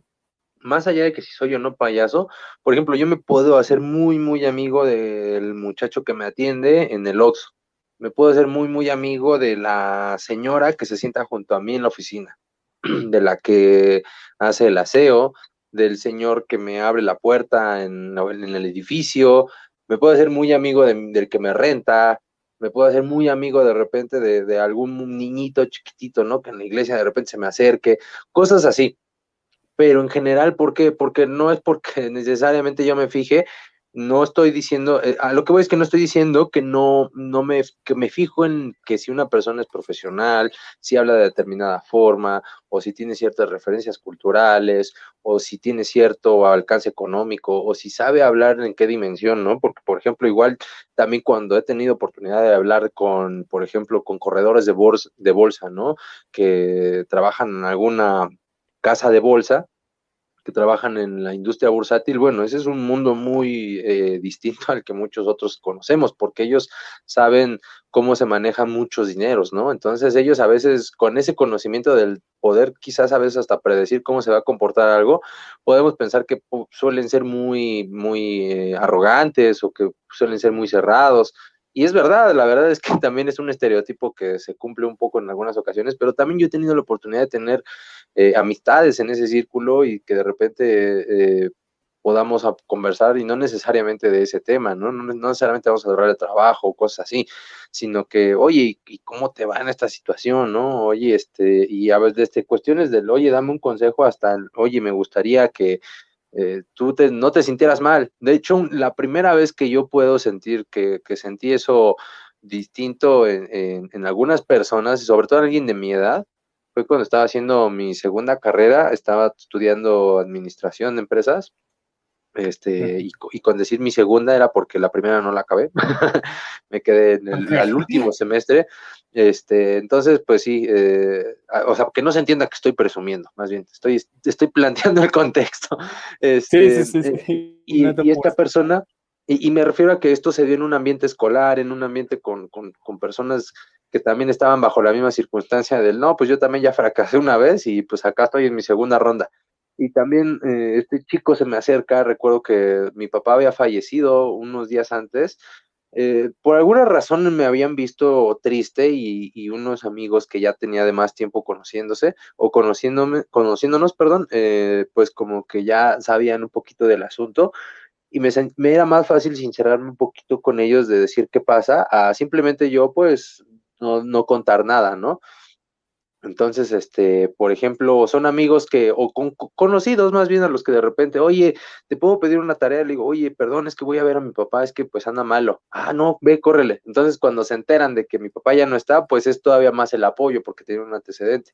más allá de que si soy o no payaso, por ejemplo, yo me puedo hacer muy, muy amigo del muchacho que me atiende en el Oxxo. Me puedo hacer muy, muy amigo de la señora que se sienta junto a mí en la oficina, de la que hace el aseo, del señor que me abre la puerta en, en el edificio. Me puedo hacer muy amigo de, del que me renta, me puedo hacer muy amigo de repente de, de, algún niñito chiquitito, ¿no? Que en la iglesia de repente se me acerque, cosas así pero en general, ¿por qué? Porque no es porque necesariamente yo me fije, no estoy diciendo, eh, a lo que voy es que no estoy diciendo que no, no me, que me fijo en que si una persona es profesional, si habla de determinada forma, o si tiene ciertas referencias culturales, o si tiene cierto alcance económico, o si sabe hablar en qué dimensión, ¿no? Porque, por ejemplo, igual también cuando he tenido oportunidad de hablar con, por ejemplo, con corredores de bolsa, de bolsa ¿no? Que trabajan en alguna casa de bolsa, que trabajan en la industria bursátil, bueno, ese es un mundo muy eh, distinto al que muchos otros conocemos, porque ellos saben cómo se manejan muchos dineros, ¿no? Entonces ellos a veces con ese conocimiento del poder quizás a veces hasta predecir cómo se va a comportar algo, podemos pensar que suelen ser muy, muy eh, arrogantes o que suelen ser muy cerrados, y es verdad, la verdad es que también es un estereotipo que se cumple un poco en algunas ocasiones, pero también yo he tenido la oportunidad de tener eh, amistades en ese círculo y que de repente eh, podamos conversar y no necesariamente de ese tema, ¿no? No, necesariamente vamos a hablar de trabajo o cosas así, sino que, oye, ¿y cómo te va en esta situación, no? Oye, este, y a veces este, cuestiones del, oye, dame un consejo hasta, el, oye, me gustaría que eh, tú te, no te sintieras mal. De hecho, la primera vez que yo puedo sentir que, que sentí eso distinto en, en, en, algunas personas, y sobre todo en alguien de mi edad, fue cuando estaba haciendo mi segunda carrera, estaba estudiando administración de empresas, este, y, y, con decir mi segunda era porque la primera no la acabé, me quedé en el, al último semestre, este, entonces, pues sí, eh, o sea, que no se entienda que estoy presumiendo, más bien, estoy, estoy planteando el contexto. Este, sí, sí, sí, sí. Y, no y, esta persona, y, y, me refiero a que esto se dio en un ambiente escolar, en un ambiente con, con, con personas que también estaban bajo la misma circunstancia del, no, pues yo también ya fracasé una vez y pues acá estoy en mi segunda ronda. Y también eh, este chico se me acerca, recuerdo que mi papá había fallecido unos días antes, eh, por alguna razón me habían visto triste y, unos amigos que ya tenía de más tiempo conociéndose o conociéndome, conociéndonos, perdón, eh, pues como que ya sabían un poquito del asunto y me, me, era más fácil sincerarme un poquito con ellos de decir qué pasa a simplemente yo pues no, no contar nada, ¿no? Entonces, este, por ejemplo, son amigos que, o con, conocidos más bien a los que de repente, oye, te puedo pedir una tarea, le digo, oye, perdón, es que voy a ver a mi papá, es que pues anda malo. Ah, no, ve, córrele. Entonces, cuando se enteran de que mi papá ya no está, pues es todavía más el apoyo porque tiene un antecedente.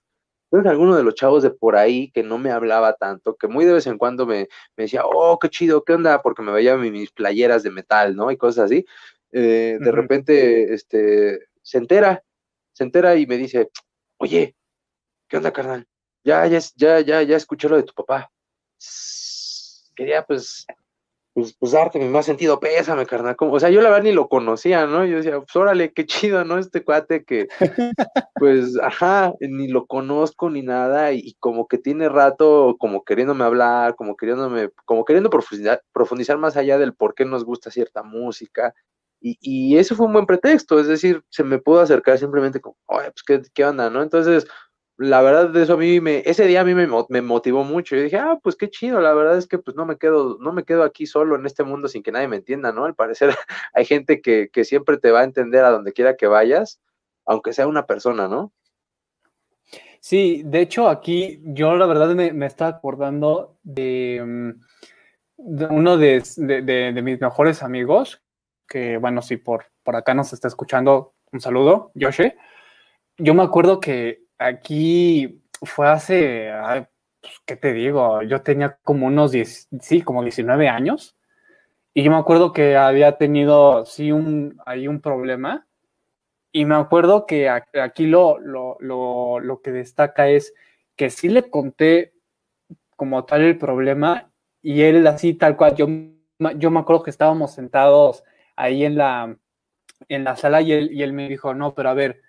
Entonces, alguno de los chavos de por ahí que no me hablaba tanto, que muy de vez en cuando me, me decía, oh, qué chido, ¿qué onda? Porque me veía mis playeras de metal, ¿no? Y cosas así. Eh, de uh -huh. repente, este, se entera, se entera y me dice, oye, ¿qué onda, carnal? Ya, ya, ya, ya, ya escuché lo de tu papá. Quería, pues, pues, pues darte mi más sentido pésame, carnal. Como, o sea, yo la verdad ni lo conocía, ¿no? Yo decía, pues órale, qué chido, ¿no? Este cuate que, pues, ajá, ni lo conozco ni nada, y, y, como que tiene rato como queriéndome hablar, como queriéndome, como queriendo profundizar, profundizar más allá del por qué nos gusta cierta música, y, y, eso fue un buen pretexto, es decir, se me pudo acercar simplemente como, oye, pues, ¿qué, ¿qué, onda, no? Entonces, la verdad, de eso a mí me, ese día a mí me, me, motivó mucho. Yo dije, ah, pues qué chido, la verdad es que pues no me quedo, no me quedo aquí solo en este mundo sin que nadie me entienda, ¿no? Al parecer hay gente que, que siempre te va a entender a donde quiera que vayas, aunque sea una persona, ¿no? Sí, de hecho aquí yo la verdad me, me estaba acordando de, mm, uno de, de, de, mis mejores amigos, que bueno, si por, por acá nos está escuchando, un saludo, Yoshi. Yo me acuerdo que aquí fue hace, pues, ¿qué te digo? Yo tenía como unos 10, sí, como 19 años. Y yo me acuerdo que había tenido, sí, un, ahí un problema. Y me acuerdo que aquí lo, lo, lo, lo que destaca es que sí le conté como tal el problema y él así tal cual, yo, yo me acuerdo que estábamos sentados ahí en la, en la sala y él, y él me dijo, no, pero a ver,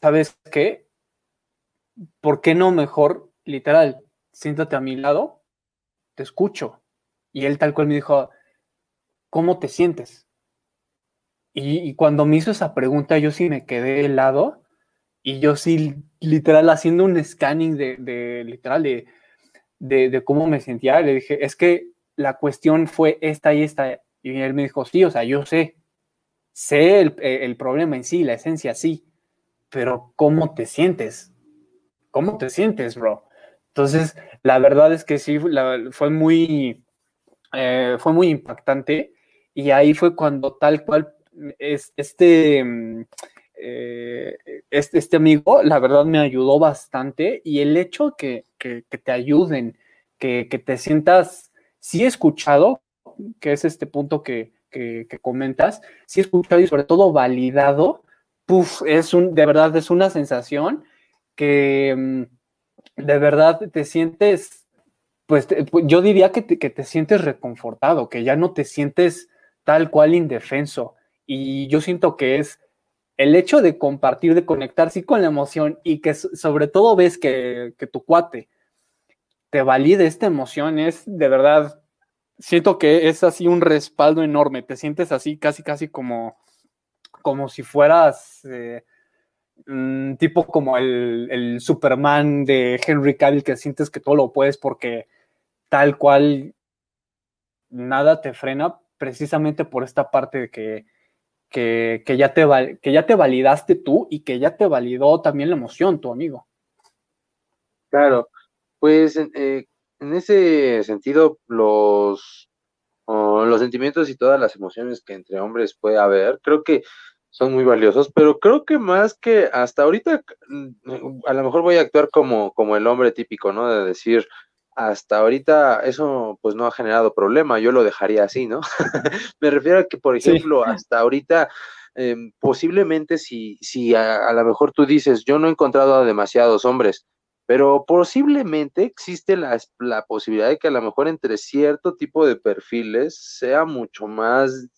¿sabes qué? ¿Por qué no mejor, literal, siéntate a mi lado, te escucho? Y él tal cual me dijo, ¿cómo te sientes? Y, cuando me hizo esa pregunta, yo sí me quedé helado y yo sí, literal, haciendo un scanning de, de literal, de, de, de cómo me sentía, le dije, es que la cuestión fue esta y esta. Y él me dijo, sí, o sea, yo sé, sé el, el problema en sí, la esencia sí, pero ¿cómo te sientes? ¿Cómo te sientes, bro? Entonces, la verdad es que sí, fue muy, eh, fue muy impactante y ahí fue cuando tal cual es, este, mm, eh, este, este amigo, la verdad me ayudó bastante y el hecho que, que, te ayuden, que, que, te sientas, sí escuchado, que es este punto que comentas, sí escuchado y sobre todo validado, puff, es un, de verdad es una sensación que mm, de verdad te sientes, pues yo diría que te, que te sientes reconfortado, que ya no te sientes tal cual indefenso. Y yo siento que es el hecho de compartir, de conectar sí con la emoción y que sobre todo ves que, que tu cuate te valide esta emoción, es de verdad, siento que es así un respaldo enorme, te sientes así casi, casi como, como si fueras eh, mm, tipo como el, el, Superman de Henry Cavill, que sientes que todo lo puedes porque tal cual nada te frena precisamente por esta parte de que que, que, ya te, que ya te validaste tú y que ya te validó también la emoción, tu amigo. Claro, pues eh, en ese sentido, los, los sentimientos y todas las emociones que entre hombres puede haber, creo que son muy valiosos, pero creo que más que hasta ahorita, a lo mejor voy a actuar como, como el hombre típico, ¿no? De decir, hasta ahorita eso pues no ha generado problema, yo lo dejaría así, ¿no? Me refiero a que, por ejemplo, sí. hasta ahorita, eh, posiblemente si, si a, a, lo mejor tú dices, yo no he encontrado a demasiados hombres, pero posiblemente existe la, la posibilidad de que a lo mejor entre cierto tipo de perfiles sea mucho más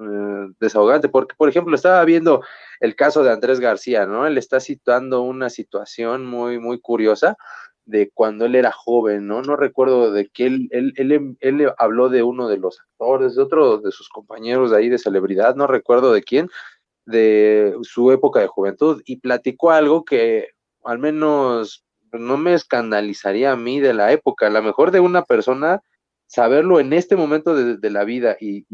eh, desahogante, porque por ejemplo estaba viendo el caso de Andrés García, ¿no? Él está citando una situación muy, muy curiosa de cuando él era joven, ¿no? No recuerdo de que él, él, él, él, habló de uno de los actores, de otro de sus compañeros de ahí de celebridad, no recuerdo de quién, de su época de juventud, y platicó algo que al menos no me escandalizaría a mí de la época, a lo mejor de una persona saberlo en este momento de, la vida y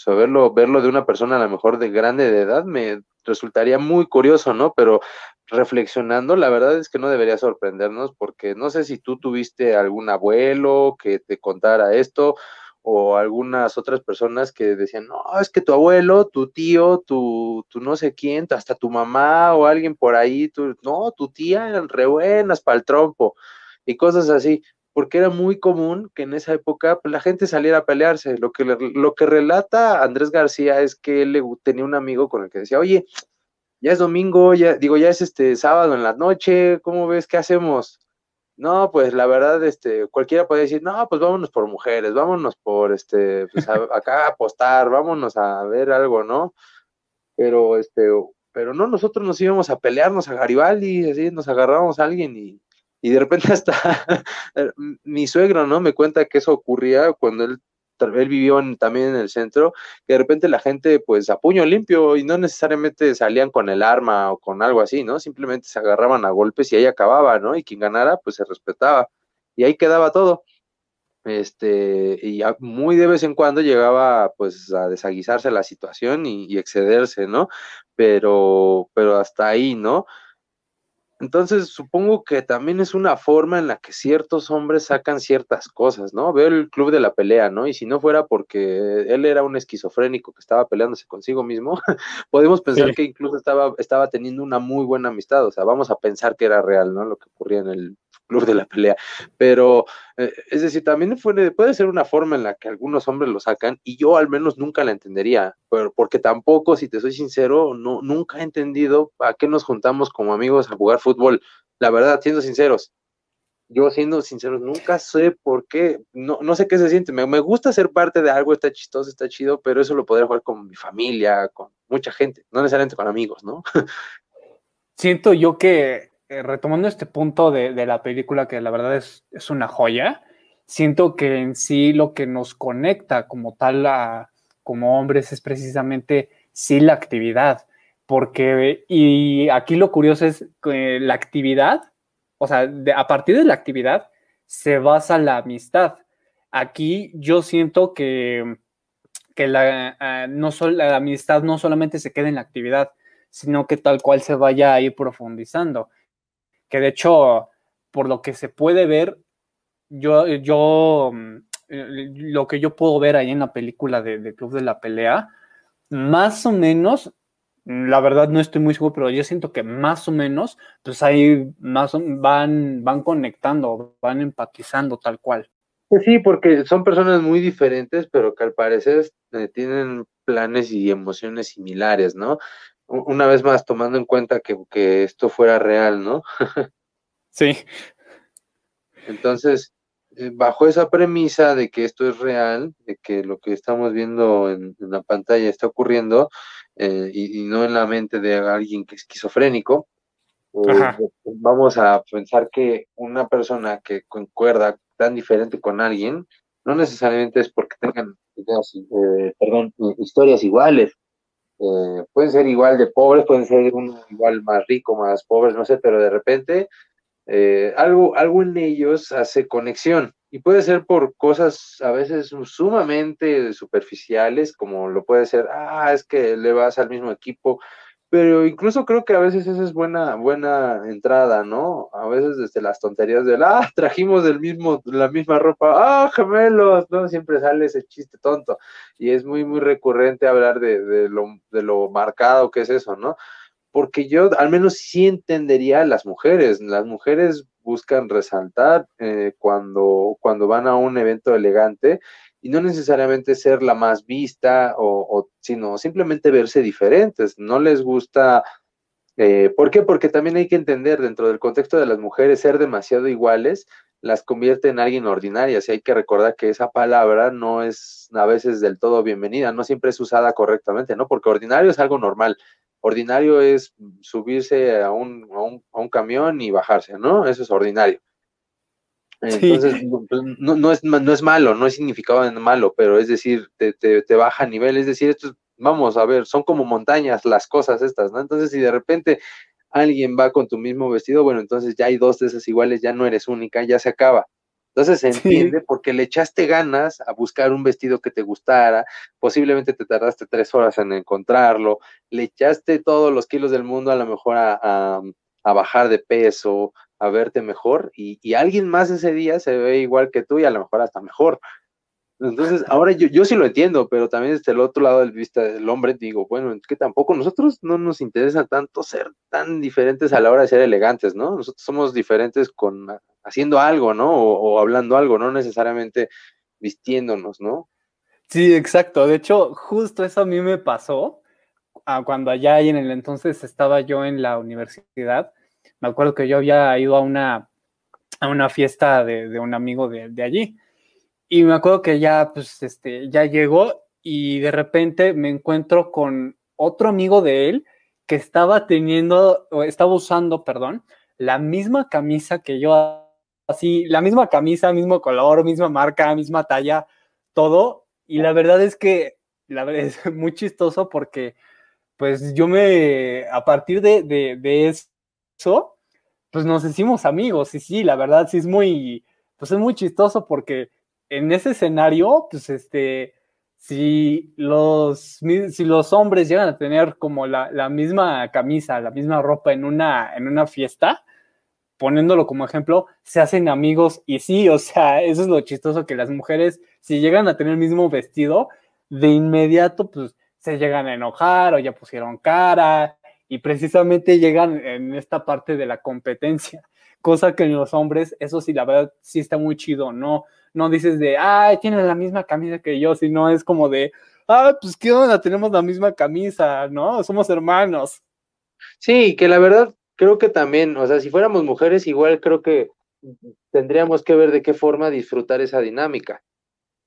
saberlo, verlo de una persona a lo mejor de grande de edad, me resultaría muy curioso, ¿no? Pero reflexionando, la verdad es que no debería sorprendernos porque no sé si tú tuviste algún abuelo que te contara esto o algunas otras personas que decían, no, es que tu abuelo, tu tío, tu, tu no sé quién, hasta tu mamá o alguien por ahí, no, tu tía eran re buenas para el trompo y cosas así, porque era muy común que en esa época pues, la gente saliera a pelearse. Lo que, lo que relata Andrés García es que él tenía un amigo con el que decía, oye, ya es domingo, ya digo, ya es este sábado en la noche, ¿cómo ves? ¿Qué hacemos? No, pues la verdad, este, cualquiera puede decir, no, pues vámonos por mujeres, vámonos por este, pues a, acá a apostar, vámonos a ver algo, ¿no? Pero este, pero no, nosotros nos íbamos a pelearnos a Garibaldi, así nos agarrábamos a alguien y, y de repente hasta mi suegro, ¿no? Me cuenta que eso ocurría cuando él él vivió en, también en el centro, que de repente la gente, pues, a puño limpio y no necesariamente salían con el arma o con algo así, ¿no? Simplemente se agarraban a golpes y ahí acababa, ¿no? Y quien ganara, pues, se respetaba. Y ahí quedaba todo. Este, y muy de vez en cuando llegaba, pues, a desaguisarse la situación y, y excederse, ¿no? Pero, pero hasta ahí, ¿no? Entonces, supongo que también es una forma en la que ciertos hombres sacan ciertas cosas, ¿no? Veo el club de la pelea, ¿no? Y si no fuera porque él era un esquizofrénico que estaba peleándose consigo mismo, podemos pensar sí. que incluso estaba, estaba teniendo una muy buena amistad, o sea, vamos a pensar que era real, ¿no? Lo que ocurría en el club de la pelea, pero eh, es decir, también puede, puede ser una forma en la que algunos hombres lo sacan y yo al menos nunca la entendería, pero porque tampoco, si te soy sincero, no, nunca he entendido a qué nos juntamos como amigos a jugar fútbol, la verdad, siendo sinceros. Yo siendo sincero, nunca sé por qué, no, no sé qué se siente, me, me gusta ser parte de algo, está chistoso, está chido, pero eso lo podría jugar con mi familia, con mucha gente, no necesariamente con amigos, ¿no? Siento yo que, eh, retomando este punto de, de, la película, que la verdad es, es, una joya, siento que en sí lo que nos conecta como tal a, como hombres es precisamente sí la actividad, porque, y aquí lo curioso es que la actividad, o sea, a partir de la actividad se basa la amistad. Aquí yo siento que, que la, uh, no sol, la amistad no solamente se queda en la actividad, sino que tal cual se vaya a ir profundizando. Que de hecho, por lo que se puede ver, yo, yo lo que yo puedo ver ahí en la película de, Club de la Pelea, más o menos la verdad no estoy muy seguro, pero yo siento que más o menos, pues ahí más van, van conectando, van empatizando tal cual. Pues sí, porque son personas muy diferentes, pero que al parecer eh, tienen planes y emociones similares, ¿no? Una vez más, tomando en cuenta que, que esto fuera real, ¿no? sí. Entonces, eh, bajo esa premisa de que esto es real, de que lo que estamos viendo en, en la pantalla está ocurriendo, eh, y, y, no en la mente de alguien que es esquizofrénico, eh, vamos a pensar que una persona que concuerda tan diferente con alguien, no necesariamente es porque tengan ideas, eh, perdón, historias iguales. Pueden ser igual de pobres, pueden ser uno igual más rico, más pobres, no sé, pero de repente algo, algo en ellos hace conexión. Y puede ser por cosas a veces sumamente superficiales, como lo puede ser, ah, es que le vas al mismo equipo, pero incluso creo que a veces esa es buena, buena entrada, ¿no? A veces desde las tonterías del, ah, trajimos del mismo, la misma ropa, ah, gemelos, ¿no? Siempre sale ese chiste tonto, y es muy, muy recurrente hablar de, de, lo, de lo marcado que es eso, ¿no? Porque yo al menos sí entendería a las mujeres, las mujeres buscan resaltar eh, cuando, cuando van a un evento elegante y no necesariamente ser la más vista o, o sino simplemente verse diferentes. No les gusta, eh, ¿por qué? Porque también hay que entender dentro del contexto de las mujeres ser demasiado iguales las convierte en alguien ordinaria. Y hay que recordar que esa palabra no es a veces del todo bienvenida, no siempre es usada correctamente, ¿no? Porque ordinario es algo normal ordinario es subirse a un, a un, a un camión y bajarse, ¿no? Eso es ordinario. Entonces, sí. no, no, es, no es malo, no es significado malo, pero es decir, te, te, te baja a nivel, es decir, esto es, vamos a ver, son como montañas las cosas estas, ¿no? Entonces, si de repente alguien va con tu mismo vestido, bueno, entonces ya hay dos de esas iguales, ya no eres única, ya se acaba. Entonces se entiende sí. porque le echaste ganas a buscar un vestido que te gustara, posiblemente te tardaste tres horas en encontrarlo, le echaste todos los kilos del mundo a lo mejor a, a, a bajar de peso, a verte mejor, y, y, alguien más ese día se ve igual que tú y a lo mejor hasta mejor. Entonces, ahora yo, yo sí lo entiendo, pero también desde el otro lado del vista del hombre digo, bueno, es que tampoco nosotros no nos interesa tanto ser tan diferentes a la hora de ser elegantes, ¿no? Nosotros somos diferentes con haciendo algo, ¿no? O, hablando algo, no necesariamente vistiéndonos, ¿no? Sí, exacto. De hecho, justo eso a mí me pasó ah, cuando allá y en el entonces estaba yo en la universidad. Me acuerdo que yo había ido a una, a una fiesta de, de un amigo de, de allí y me acuerdo que ya, pues, este, ya llegó y de repente me encuentro con otro amigo de él que estaba teniendo, o estaba usando, perdón, la misma camisa que yo, así, la misma camisa, mismo color, misma marca, misma talla, todo. Y la verdad es que, la verdad es muy chistoso porque, pues, yo me, a partir de, de, eso, pues nos hicimos amigos. Y sí, la verdad sí es muy, pues es muy chistoso porque en ese escenario, pues este, si los, si los hombres llegan a tener como la, la, misma camisa, la misma ropa en una, en una fiesta, poniéndolo como ejemplo, se hacen amigos y sí, o sea, eso es lo chistoso que las mujeres, si llegan a tener el mismo vestido, de inmediato, pues se llegan a enojar o ya pusieron cara y precisamente llegan en esta parte de la competencia cosa que en los hombres, eso sí, la verdad, sí está muy chido, no, no dices de, ay, tienen la misma camisa que yo, sino es como de, ah, pues qué onda, tenemos la misma camisa, ¿no? Somos hermanos. Sí, que la verdad creo que también, o sea, si fuéramos mujeres, igual creo que tendríamos que ver de qué forma disfrutar esa dinámica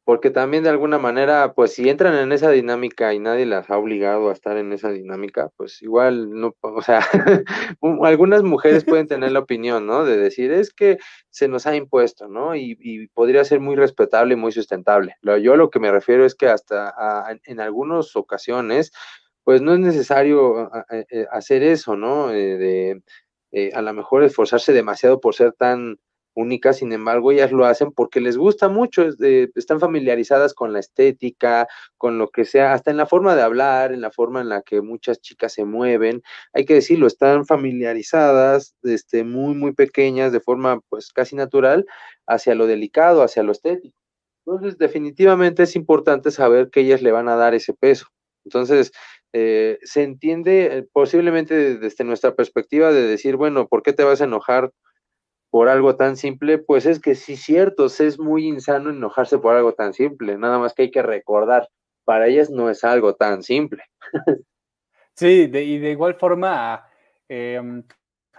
porque también de alguna manera, pues si entran en esa dinámica y nadie las ha obligado a estar en esa dinámica, pues igual no, o sea, algunas mujeres pueden tener la opinión, ¿no? De decir, es que se nos ha impuesto, ¿no? Y, podría ser muy respetable y muy sustentable. Yo lo que me refiero es que hasta en algunas ocasiones, pues no es necesario eh, hacer eso, ¿no? Eh, de eh, a lo mejor esforzarse demasiado por ser tan únicas, sin embargo, ellas lo hacen porque les gusta mucho, están familiarizadas con la estética, con lo que sea, hasta en la forma de hablar, en la forma en la que muchas chicas se mueven, hay que decirlo, están familiarizadas, este, muy, muy pequeñas, de forma pues casi natural, hacia lo delicado, hacia lo estético. Entonces, definitivamente es importante saber que ellas le van a dar ese peso. Entonces, eh, se entiende eh, posiblemente desde nuestra perspectiva de decir, bueno, ¿por qué te vas a enojar por algo tan simple, pues es que sí, cierto, es muy insano enojarse por algo tan simple, nada más que hay que recordar, para ellas no es algo tan simple. Sí, y de igual forma em,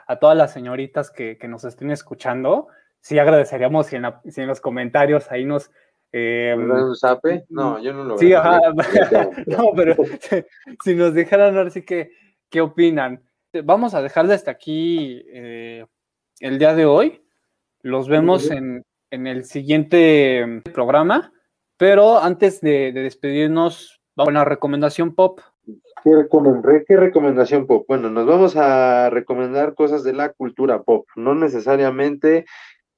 a, todas las señoritas que, nos estén escuchando, sí agradeceríamos si en, los comentarios ahí nos... Eh, un zape? No, yo no lo Sí, ajá, no, pero si nos dejaran ver sí que, ¿qué opinan? Vamos a dejar hasta aquí eh, el día de hoy. Los vemos en, el siguiente programa, pero antes de, despedirnos, vamos a una recomendación pop. ¿Qué, recomendación pop? Bueno, nos vamos a recomendar cosas de la cultura pop, no necesariamente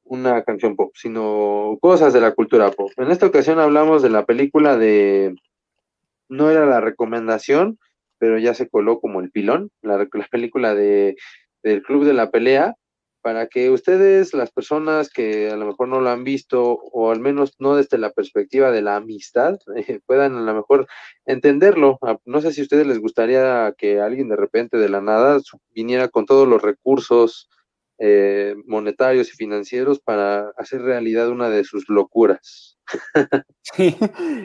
una canción pop, sino cosas de la cultura pop. En esta ocasión hablamos de la película de, no era la recomendación, pero ya se coló como el pilón, la, la película de, del Club de la Pelea, para que ustedes, las personas que a lo mejor no lo han visto, o al menos no desde la perspectiva de la amistad, eh, puedan a lo mejor entenderlo. Ah, no sé si a ustedes les gustaría que alguien de repente de la nada viniera con todos los recursos eh, monetarios y financieros para hacer realidad una de sus locuras. Sí,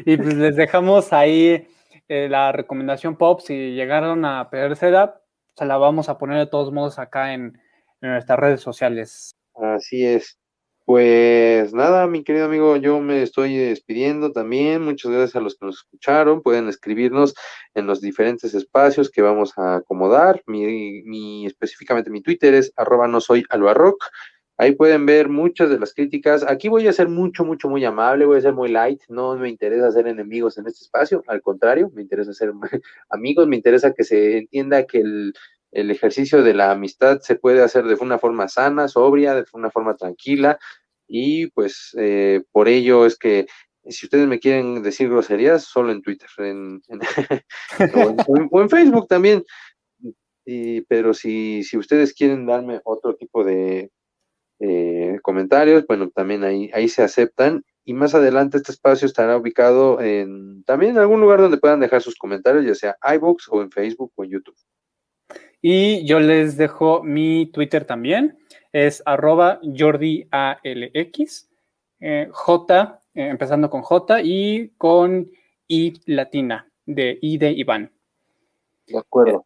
y pues les dejamos ahí eh, la recomendación pop. Si llegaron a pedérsela, se la vamos a poner de todos modos acá en en nuestras redes sociales. Así es. Pues nada, mi querido amigo, yo me estoy despidiendo también. Muchas gracias a los que nos escucharon. Pueden escribirnos en los diferentes espacios que vamos a acomodar. Mi, específicamente mi Twitter es arroba no soy. Ahí pueden ver muchas de las críticas. Aquí voy a ser mucho, mucho, muy amable, voy a ser muy light. No me interesa ser enemigos en este espacio, al contrario, me interesa ser amigos, me interesa que se entienda que el, el ejercicio de la amistad se puede hacer de una forma sana, sobria, de una forma tranquila y pues eh, por ello es que si ustedes me quieren decir groserías, solo en Twitter en, o, en, Facebook también. pero si, si ustedes quieren darme otro tipo de eh, comentarios, bueno, también ahí, ahí se aceptan. Y más adelante este espacio estará ubicado en también en algún lugar donde puedan dejar sus comentarios, ya sea iBooks o en Facebook o en YouTube. Y yo les dejo mi Twitter también, es arroba jordialx, eh, J, eh, empezando con J y con I latina, de I de Iván. De acuerdo.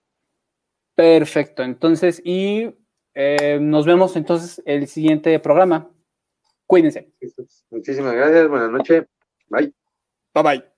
Perfecto, entonces, y eh, nos vemos entonces el siguiente programa. Cuídense. Muchísimas gracias, buenas noches. Bye. Bye bye.